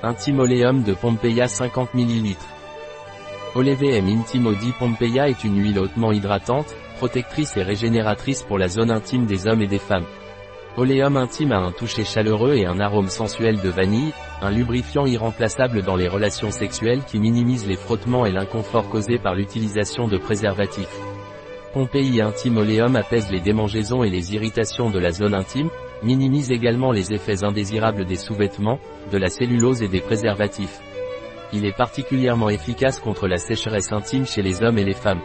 Intimoleum de Pompeia 50 ml. Olevm Intimo di Pompeia est une huile hautement hydratante, protectrice et régénératrice pour la zone intime des hommes et des femmes. Oleum intime a un toucher chaleureux et un arôme sensuel de vanille, un lubrifiant irremplaçable dans les relations sexuelles qui minimise les frottements et l'inconfort causé par l'utilisation de préservatifs. Pompei Intime Oleum apaise les démangeaisons et les irritations de la zone intime, minimise également les effets indésirables des sous-vêtements, de la cellulose et des préservatifs. Il est particulièrement efficace contre la sécheresse intime chez les hommes et les femmes.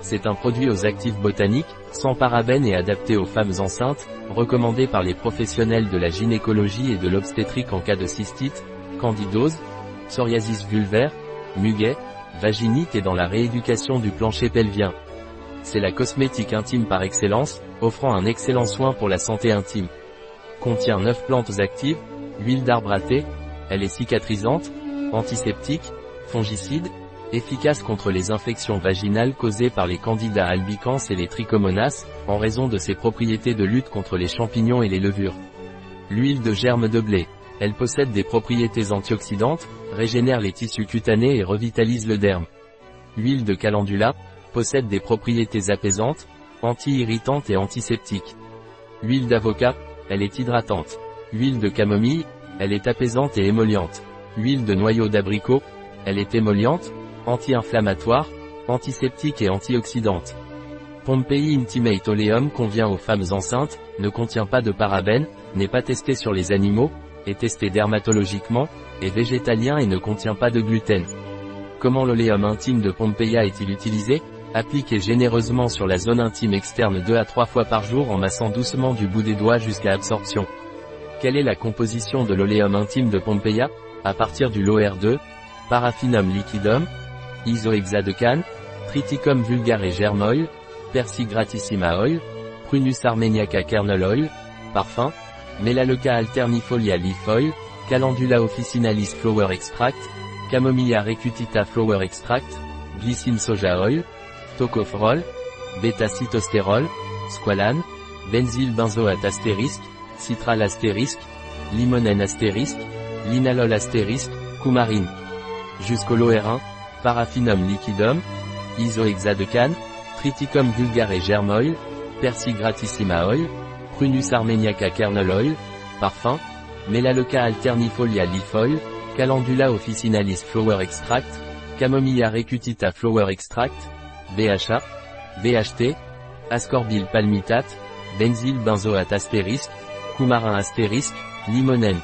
C'est un produit aux actifs botaniques, sans parabènes et adapté aux femmes enceintes, recommandé par les professionnels de la gynécologie et de l'obstétrique en cas de cystite, candidose, psoriasis vulvaire, muguet, vaginite et dans la rééducation du plancher pelvien. C'est la cosmétique intime par excellence, offrant un excellent soin pour la santé intime. Contient 9 plantes actives, huile d'arbre à elle est cicatrisante, antiseptique, fongicide, efficace contre les infections vaginales causées par les candidats albicans et les trichomonas, en raison de ses propriétés de lutte contre les champignons et les levures. L'huile de germe de blé. Elle possède des propriétés antioxydantes, régénère les tissus cutanés et revitalise le derme. L'huile de calendula, possède des propriétés apaisantes, anti-irritantes et antiseptiques. L'huile d'avocat, elle est hydratante. L'huile de camomille, elle est apaisante et émolliente. L'huile de noyau d'abricot, elle est émolliente, anti-inflammatoire, antiseptique et antioxydante. Pompei Intimate Oleum convient aux femmes enceintes, ne contient pas de parabènes, n'est pas testé sur les animaux, est testé dermatologiquement, est végétalien et ne contient pas de gluten. Comment l'oléum intime de Pompeia est-il utilisé? Appliquez généreusement sur la zone intime externe 2 à 3 fois par jour en massant doucement du bout des doigts jusqu'à absorption. Quelle est la composition de l'oléum intime de Pompeia? À partir du LOR2, paraffinum liquidum, isohexadecane, triticum vulgare germ oil, persigratissima oil, prunus armeniaca kernel oil, parfum, melaleuca alternifolia leaf oil, calendula officinalis flower extract, camomilla recutita flower extract, glycine soja oil, tocopherol, bêta-cytostérol, squalane, benzyl benzoate astérisque, citral astérisque, limonène astérisque, linalol astérisque, coumarine. Jusqu'au LOR1, paraffinum liquidum, isohexadecane, triticum vulgare germ oil, persigratissima oil, prunus armeniaca kernel oil, parfum, melaleuca alternifolia leaf oil, calendula officinalis flower extract, camomilla recutita flower extract, BHA, BHT, ascorbyl palmitate, benzyl benzoate astérisque, coumarin astérisque, limonène.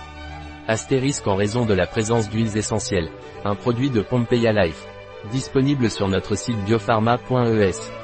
Astérisque en raison de la présence d'huiles essentielles. Un produit de Pompeia Life. Disponible sur notre site biopharma.es.